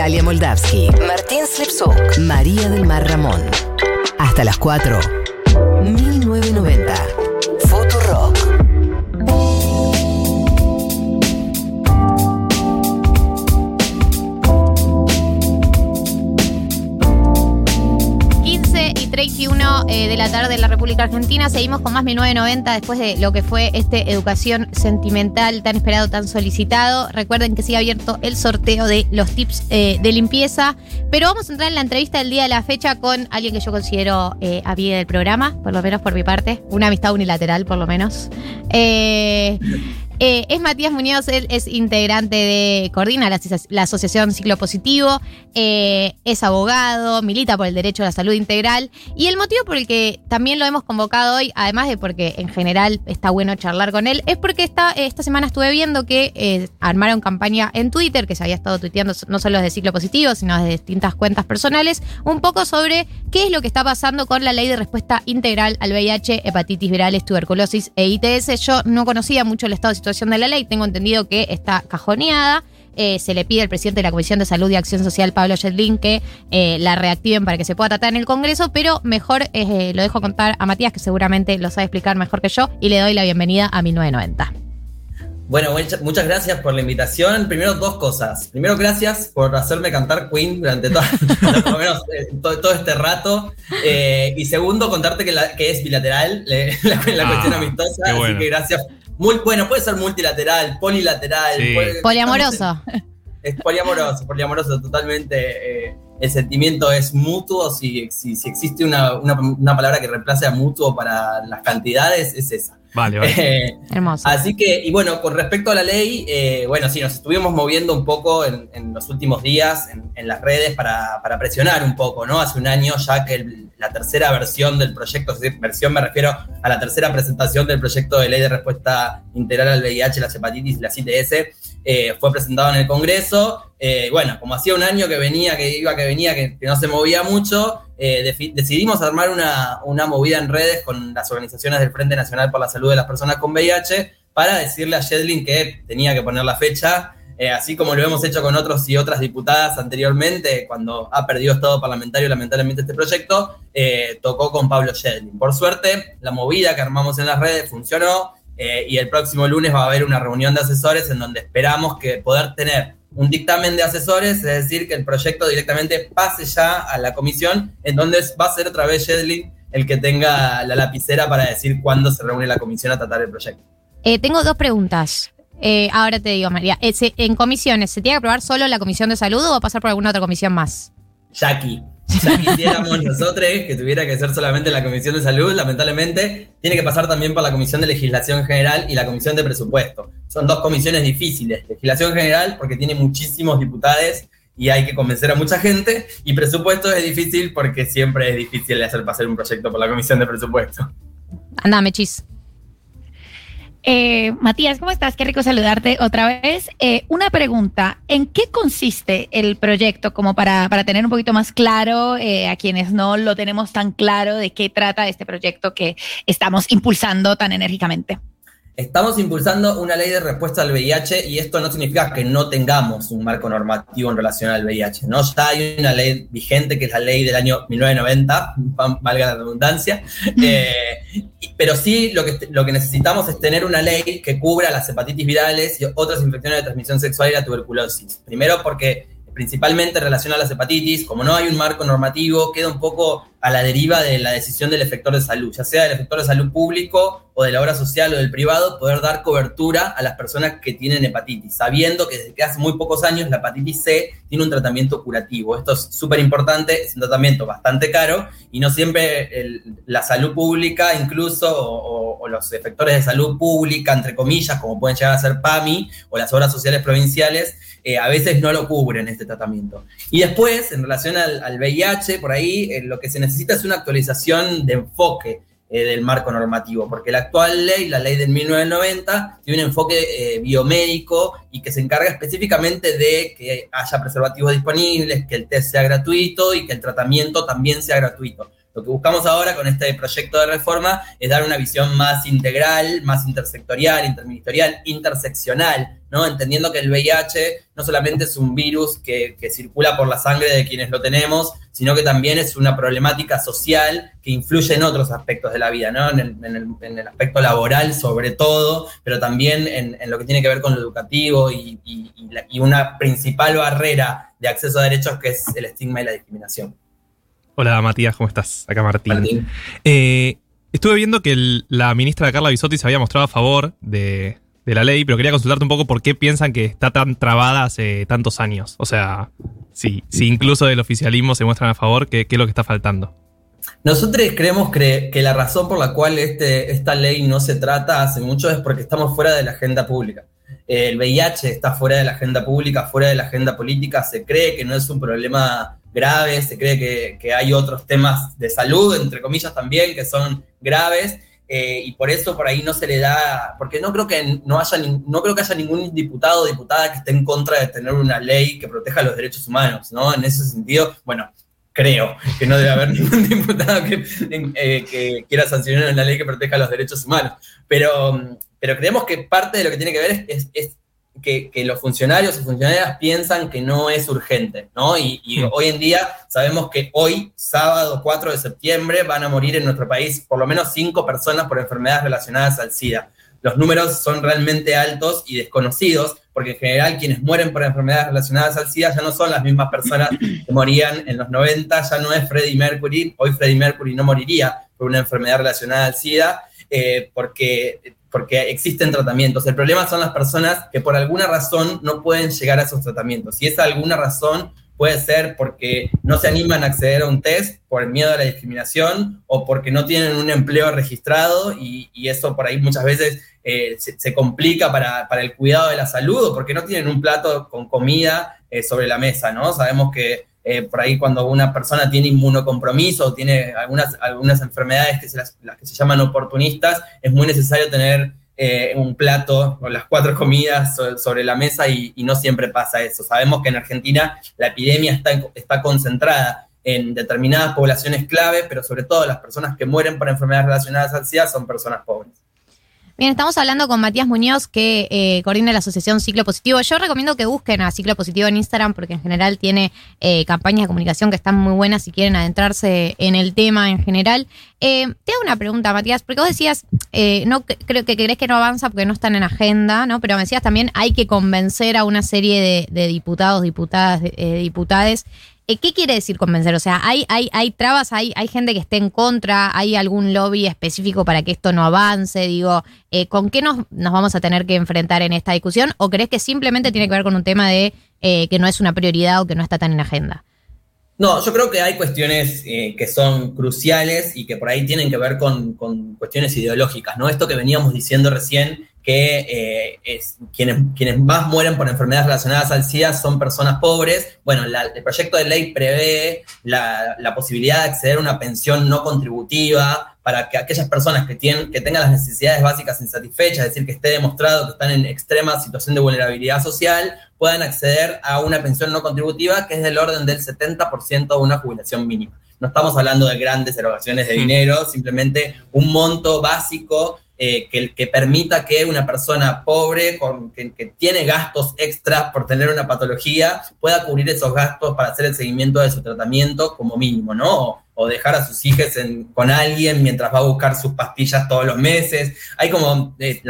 Galia Moldavsky, Martín Slipsuk, María del Mar Ramón. Hasta las 4. 1990. Eh, de la tarde en la República Argentina. Seguimos con más 1990 después de lo que fue este Educación Sentimental tan esperado, tan solicitado. Recuerden que sigue abierto el sorteo de los tips eh, de limpieza. Pero vamos a entrar en la entrevista del día de la fecha con alguien que yo considero eh, amiga del programa, por lo menos por mi parte. Una amistad unilateral, por lo menos. Eh, eh, es Matías Muñoz, él es integrante de, coordina la, la Asociación Ciclo Positivo, eh, es abogado, milita por el derecho a la salud integral y el motivo por el que también lo hemos convocado hoy, además de porque en general está bueno charlar con él, es porque esta, esta semana estuve viendo que eh, armaron campaña en Twitter, que se había estado tuiteando no solo desde Ciclo Positivo, sino desde distintas cuentas personales, un poco sobre qué es lo que está pasando con la ley de respuesta integral al VIH, hepatitis virales, tuberculosis e ITS. Yo no conocía mucho el estado de situación de la ley, tengo entendido que está cajoneada. Eh, se le pide al presidente de la Comisión de Salud y Acción Social, Pablo Yedlin, que eh, la reactiven para que se pueda tratar en el Congreso, pero mejor eh, lo dejo contar a Matías, que seguramente lo sabe explicar mejor que yo, y le doy la bienvenida a 1990. Bueno, muchas gracias por la invitación. Primero, dos cosas. Primero, gracias por hacerme cantar Queen durante todo, menos, todo, todo, este rato. Eh, y segundo, contarte que, la, que es bilateral la, la ah, cuestión amistosa. Bueno. Así que gracias muy, bueno, puede ser multilateral, polilateral. Sí. Puede, poliamoroso. Es poliamoroso, poliamoroso, totalmente. Eh, el sentimiento es mutuo. Si, si, si existe una, una, una, palabra que reemplace a mutuo para las cantidades, es esa. Vale, vale. Eh, Hermoso. Así que, y bueno, con respecto a la ley, eh, bueno, sí, nos estuvimos moviendo un poco en, en los últimos días en, en las redes para, para, presionar un poco, ¿no? Hace un año ya que el, la tercera versión del proyecto, versión me refiero a la tercera presentación del proyecto de ley de respuesta integral al VIH, las hepatitis y las ITS, eh, fue presentado en el Congreso. Eh, bueno, como hacía un año que venía, que iba, que venía, que, no se movía mucho, eh, decidimos armar una, una movida en redes con las organizaciones del Frente Nacional por la Salud de las Personas con VIH para decirle a Jedlin que tenía que poner la fecha así como lo hemos hecho con otros y otras diputadas anteriormente, cuando ha perdido estado parlamentario lamentablemente este proyecto, tocó con Pablo Shedlin. Por suerte, la movida que armamos en las redes funcionó eh, y el próximo lunes va a haber una reunión de asesores en donde esperamos que poder tener un dictamen de asesores, es decir, que el proyecto directamente pase ya a la comisión, en donde va a ser otra vez Shedlin el que tenga la lapicera para decir cuándo se reúne la comisión a tratar el proyecto. tengo dos preguntas. Eh, ahora te digo, María, eh, en comisiones, ¿se tiene que aprobar solo la comisión de salud o va a pasar por alguna otra comisión más? Jackie. Ya quisiéramos nosotros que tuviera que ser solamente la Comisión de Salud, lamentablemente, tiene que pasar también por la Comisión de Legislación General y la Comisión de Presupuesto. Son dos comisiones difíciles. Legislación General porque tiene muchísimos diputados y hay que convencer a mucha gente, y presupuesto es difícil porque siempre es difícil hacer pasar un proyecto por la Comisión de Presupuesto. Andame, chis. Eh, Matías, ¿cómo estás? Qué rico saludarte otra vez. Eh, una pregunta, ¿en qué consiste el proyecto? Como para, para tener un poquito más claro eh, a quienes no lo tenemos tan claro de qué trata este proyecto que estamos impulsando tan enérgicamente. Estamos impulsando una ley de respuesta al VIH y esto no significa que no tengamos un marco normativo en relación al VIH, ¿no? Ya hay una ley vigente que es la ley del año 1990, valga la redundancia, eh, pero sí lo que, lo que necesitamos es tener una ley que cubra las hepatitis virales y otras infecciones de transmisión sexual y la tuberculosis. Primero porque principalmente en relación a las hepatitis, como no hay un marco normativo, queda un poco a la deriva de la decisión del efector de salud, ya sea del efector de salud público o de la obra social o del privado, poder dar cobertura a las personas que tienen hepatitis, sabiendo que desde hace muy pocos años la hepatitis C tiene un tratamiento curativo. Esto es súper importante, es un tratamiento bastante caro y no siempre la salud pública incluso o, o, los efectores de salud pública, entre comillas, como pueden llegar a ser PAMI o las obras sociales provinciales, eh, a veces no lo cubren este tratamiento. Y después, en relación al, al VIH, por ahí eh, lo que se necesita es una actualización de enfoque eh, del marco normativo, porque la actual ley, la ley del 1990, tiene un enfoque eh, biomédico y que se encarga específicamente de que haya preservativos disponibles, que el test sea gratuito y que el tratamiento también sea gratuito. Lo que buscamos ahora con este proyecto de reforma es dar una visión más integral, más intersectorial, interministerial, interseccional, ¿no? Entendiendo que el VIH no solamente es un virus que, circula por la sangre de quienes lo tenemos, sino que también es una problemática social que influye en otros aspectos de la vida, ¿no? En el, aspecto laboral sobre todo, pero también en, lo que tiene que ver con lo educativo y, y una principal barrera de acceso a derechos que es el estigma y la discriminación. Hola Matías, ¿cómo estás? Acá Martín. Eh, estuve viendo que la ministra Carla Bisotti se había mostrado a favor de, la ley, pero quería consultarte un poco por qué piensan que está tan trabada hace tantos años. O sea, si, si incluso del oficialismo se muestran a favor, ¿qué, es lo que está faltando? Nosotros creemos que, la razón por la cual este, esta ley no se trata hace mucho es porque estamos fuera de la agenda pública. El VIH está fuera de la agenda pública, fuera de la agenda política, se cree que no es un problema graves, se cree que, hay otros temas de salud, entre comillas también, que son graves, eh, y por eso por ahí no se le da, porque no creo que no haya, no creo que haya ningún diputado o diputada que esté en contra de tener una ley que proteja los derechos humanos, ¿no? En ese sentido, bueno, creo que no debe haber ningún diputado que, eh, que, quiera sancionar una ley que proteja los derechos humanos. Pero, pero creemos que parte de lo que tiene que ver es, es que, los funcionarios y funcionarias piensan que no es urgente, ¿no? Y, hmm. hoy en día sabemos que hoy, sábado 4 de septiembre, van a morir en nuestro país por lo menos cinco personas por enfermedades relacionadas al SIDA. Los números son realmente altos y desconocidos, porque en general quienes mueren por enfermedades relacionadas al SIDA ya no son las mismas personas que morían en los 90, ya no es Freddie Mercury, hoy Freddie Mercury no moriría por una enfermedad relacionada al SIDA, eh, porque porque existen tratamientos. El problema son las personas que por alguna razón no pueden llegar a esos tratamientos. Y esa alguna razón puede ser porque no se animan a acceder a un test por el miedo a la discriminación o porque no tienen un empleo registrado y, eso por ahí muchas veces eh, se, complica para, el cuidado de la salud o porque no tienen un plato con comida eh, sobre la mesa, ¿no? Sabemos que eh, por ahí cuando una persona tiene inmunocompromiso o tiene algunas, algunas enfermedades que se las, que se llaman oportunistas, es muy necesario tener eh, un plato o las cuatro comidas sobre la mesa y, no siempre pasa eso. Sabemos que en Argentina la epidemia está, está concentrada en determinadas poblaciones clave, pero sobre todo las personas que mueren por enfermedades relacionadas al SIDA son personas pobres. Bien, estamos hablando con Matías Muñoz, que eh, coordina la asociación Ciclo Positivo. Yo recomiendo que busquen a Ciclo Positivo en Instagram, porque en general tiene eh, campañas de comunicación que están muy buenas si quieren adentrarse en el tema en general. Eh, te hago una pregunta, Matías, porque vos decías, no creo que crees que no avanza porque no están en agenda, ¿no? Pero me decías también hay que convencer a una serie de, diputados, diputadas, diputades eh, ¿Qué quiere decir convencer? O sea, ¿hay, hay, hay trabas, hay, hay gente que esté en contra, hay algún lobby específico para que esto no avance? Digo, eh, ¿con qué nos, nos vamos a tener que enfrentar en esta discusión? ¿O crees que simplemente tiene que ver con un tema de eh, que no es una prioridad o que no está tan en agenda? No, yo creo que hay cuestiones que son cruciales y que por ahí tienen que ver con, con, cuestiones ideológicas, ¿no? Esto que veníamos diciendo recién que eh, es, quienes, quienes más mueren por enfermedades relacionadas al SIDA son personas pobres. Bueno, el proyecto de ley prevé la, posibilidad de acceder a una pensión no contributiva para que aquellas personas que, tienen, que tengan las necesidades básicas insatisfechas, es decir, que esté demostrado que están en extrema situación de vulnerabilidad social, puedan acceder a una pensión no contributiva que es del orden del 70% de una jubilación mínima. No estamos hablando de grandes erogaciones de dinero, simplemente un monto básico eh, que, permita que una persona pobre, que, tiene gastos extras por tener una patología, pueda cubrir esos gastos para hacer el seguimiento de su tratamiento como mínimo, ¿no? O, dejar a sus hijos con alguien mientras va a buscar sus pastillas todos los meses. Hay como, eh,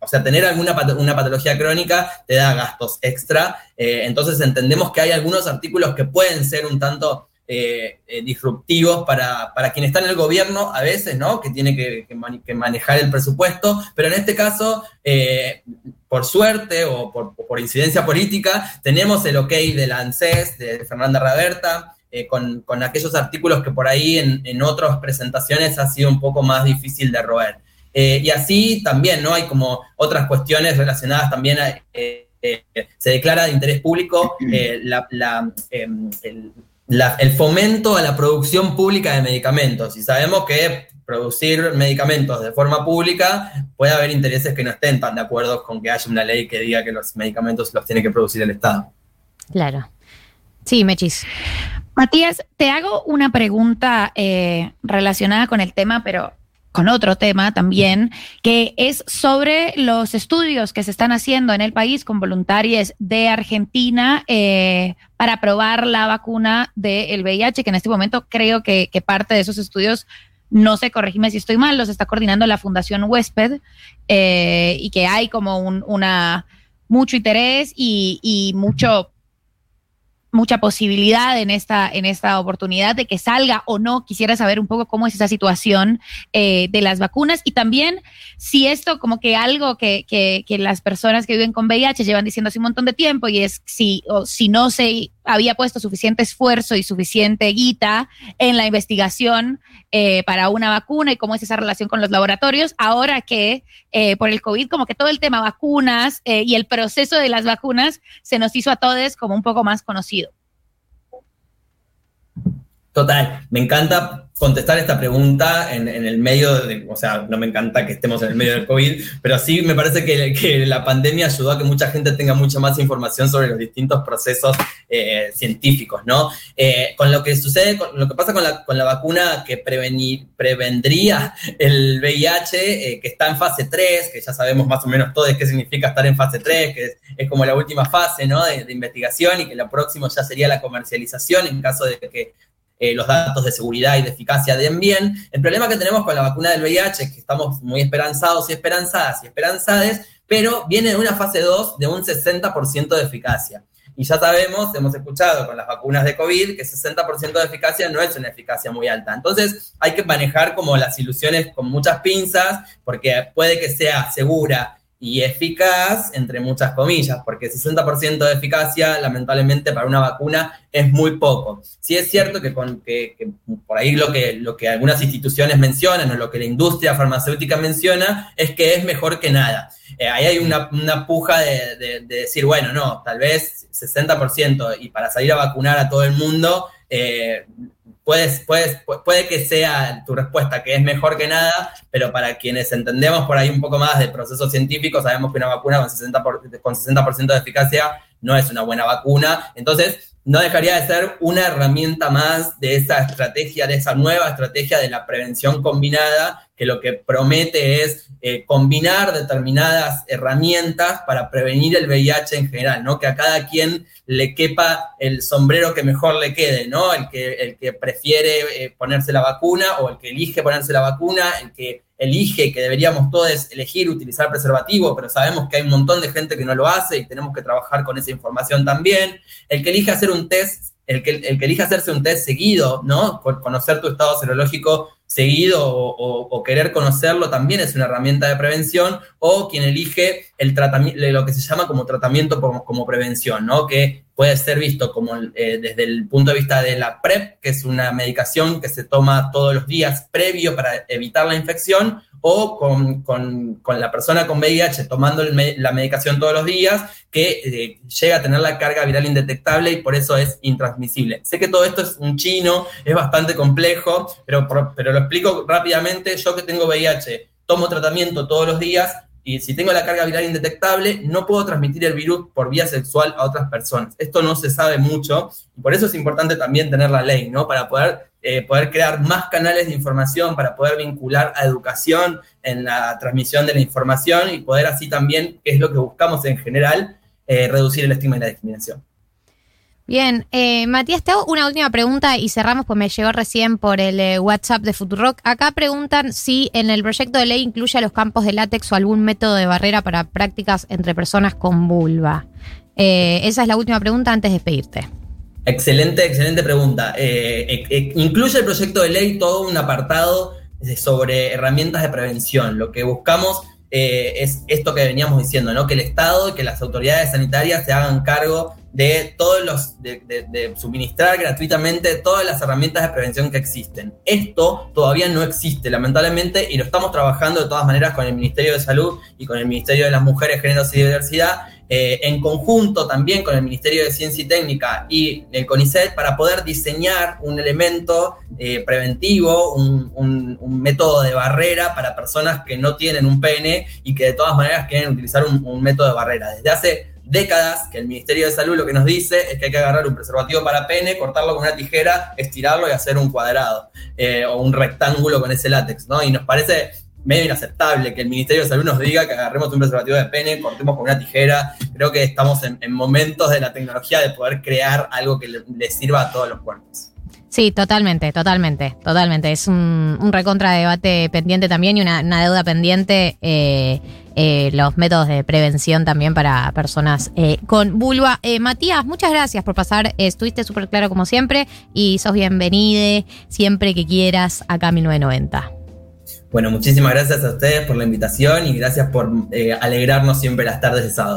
o sea, tener alguna una patología crónica te da gastos extra. Eh, entonces entendemos que hay algunos artículos que pueden ser un tanto eh, eh, disruptivos para, para quien está en el gobierno a veces, ¿no? Que tiene que, manejar el presupuesto, pero en este caso, eh, por suerte o por, incidencia política, tenemos el ok de la ANSES, de Fernanda Raberta, con, aquellos artículos que por ahí en, en, otras presentaciones ha sido un poco más difícil de roer. y así también, ¿no? Hay como otras cuestiones relacionadas también a... se declara de interés público la, em, el, el fomento a la producción pública de medicamentos. Y sabemos que producir medicamentos de forma pública puede haber intereses que no estén tan de acuerdo con que haya una ley que diga que los medicamentos los tiene que producir el Estado. Claro. Sí, Mechis. Matías, te hago una pregunta eh, relacionada con el tema, pero con otro tema también, que es sobre los estudios que se están haciendo en el país con voluntarios de Argentina eh, para probar la vacuna del VIH, que en este momento creo que, parte de esos estudios no sé, corregime si estoy mal, los está coordinando la Fundación Huésped eh, y que hay como un, una mucho interés y mucho mucha posibilidad en esta, en esta oportunidad de que salga o no. Quisiera saber un poco cómo es esa situación eh, de las vacunas y también si esto como que algo que, que, que, las personas que viven con VIH llevan diciendo hace un montón de tiempo y es si, o si no se había puesto suficiente esfuerzo y suficiente guita en la investigación eh, para una vacuna y cómo es esa relación con los laboratorios, ahora que eh, por el COVID como que todo el tema vacunas y el proceso de las vacunas se nos hizo a todos como un poco más conocido. Total, me encanta contestar esta pregunta en, el medio de, o sea, no me encanta que estemos en el medio del COVID, pero sí me parece que, que la pandemia ayudó a que mucha gente tenga mucha más información sobre los distintos procesos eh, científicos, ¿no? Eh, con lo que sucede, con lo que pasa con la, con la vacuna que prevenir, prevendría el VIH, eh, que está en fase 3, que ya sabemos más o menos todo qué significa estar en fase 3, que es, como la última fase, ¿no? De, de investigación y que lo próximo ya sería la comercialización en caso de que eh, los datos de seguridad y de eficacia den bien. El problema que tenemos con la vacuna del VIH es que estamos muy esperanzados y esperanzadas y esperanzades, pero viene de una fase 2 de un 60% de eficacia. Y ya sabemos, hemos escuchado con las vacunas de COVID que 60% de eficacia no es una eficacia muy alta. Entonces hay que manejar como las ilusiones con muchas pinzas, porque puede que sea segura y eficaz, entre muchas comillas, porque 60% de eficacia, lamentablemente, para una vacuna es muy poco. Sí es cierto que, con, que, por ahí lo que, lo que algunas instituciones mencionan o lo que la industria farmacéutica menciona es que es mejor que nada. Eh, ahí hay una, puja de, decir, bueno, no, tal vez 60% y para salir a vacunar a todo el mundo, eh, puedes, puedes, puede que sea tu respuesta, que es mejor que nada, pero para quienes entendemos por ahí un poco más de procesos científicos, sabemos que una vacuna con 60%, con 60 de eficacia no es una buena vacuna. Entonces, no dejaría de ser una herramienta más de esa estrategia, de esa nueva estrategia de la prevención combinada, que lo que promete es eh, combinar determinadas herramientas para prevenir el VIH en general, ¿no? Que a cada quien le quepa el sombrero que mejor le quede, ¿no? El que, el que prefiere eh, ponerse la vacuna o el que elige ponerse la vacuna, el que elige que deberíamos todos elegir utilizar preservativo, pero sabemos que hay un montón de gente que no lo hace y tenemos que trabajar con esa información también. El que elige hacer un test, el que, el que elige hacerse un test seguido, ¿no? Conocer tu estado serológico seguido o, querer conocerlo también es una herramienta de prevención, o quien elige el lo que se llama como tratamiento como, prevención, ¿no? Que puede ser visto como eh, desde el punto de vista de la PrEP, que es una medicación que se toma todos los días previo para evitar la infección, o con, la persona con VIH tomando la medicación todos los días, que eh, llega a tener la carga viral indetectable y por eso es intransmisible. Sé que todo esto es un chino, es bastante complejo, pero, pero lo explico rápidamente. Yo que tengo VIH, tomo tratamiento todos los días, y si tengo la carga viral indetectable, no puedo transmitir el virus por vía sexual a otras personas. Esto no se sabe mucho y por eso es importante también tener la ley, ¿no? Para poder, eh, poder crear más canales de información, para poder vincular a educación en la transmisión de la información y poder así también, que es lo que buscamos en general, eh, reducir el estigma y la discriminación. Bien, eh, Matías, te hago una última pregunta y cerramos, pues me llegó recién por el eh, WhatsApp de Futurock. Acá preguntan si en el proyecto de ley incluye a los campos de látex o algún método de barrera para prácticas entre personas con vulva. Eh, esa es la última pregunta antes de despedirte. Excelente, excelente pregunta. incluye el proyecto de ley todo un apartado sobre herramientas de prevención. Lo que buscamos es esto que veníamos diciendo, ¿no? Que el Estado y que las autoridades sanitarias se hagan cargo de todos los, de, suministrar gratuitamente todas las herramientas de prevención que existen. Esto todavía no existe, lamentablemente, y lo estamos trabajando de todas maneras con el Ministerio de Salud y con el Ministerio de las Mujeres, Géneros y Diversidad, eh, en conjunto también con el Ministerio de Ciencia y Técnica y el CONICET para poder diseñar un elemento eh, preventivo, un, un, método de barrera para personas que no tienen un pene y que de todas maneras quieren utilizar un, un método de barrera. Desde hace décadas que el Ministerio de Salud lo que nos dice es que hay que agarrar un preservativo para pene, cortarlo con una tijera, estirarlo y hacer un cuadrado eh, o un rectángulo con ese látex, ¿no? Y nos parece medio inaceptable que el Ministerio de Salud nos diga que agarremos un preservativo de pene, cortemos con una tijera. Creo que estamos en, momentos de la tecnología de poder crear algo que le, sirva a todos los cuerpos. Sí, totalmente, totalmente, totalmente. Es un, un recontra debate pendiente también y una, deuda pendiente. Eh, eh, los métodos de prevención también para personas eh, con vulva. Matías, muchas gracias por pasar. estuviste súper claro como siempre y sos bienvenido siempre que quieras acá a 1990. Bueno, muchísimas gracias a ustedes por la invitación y gracias por alegrarnos siempre las tardes de sábado.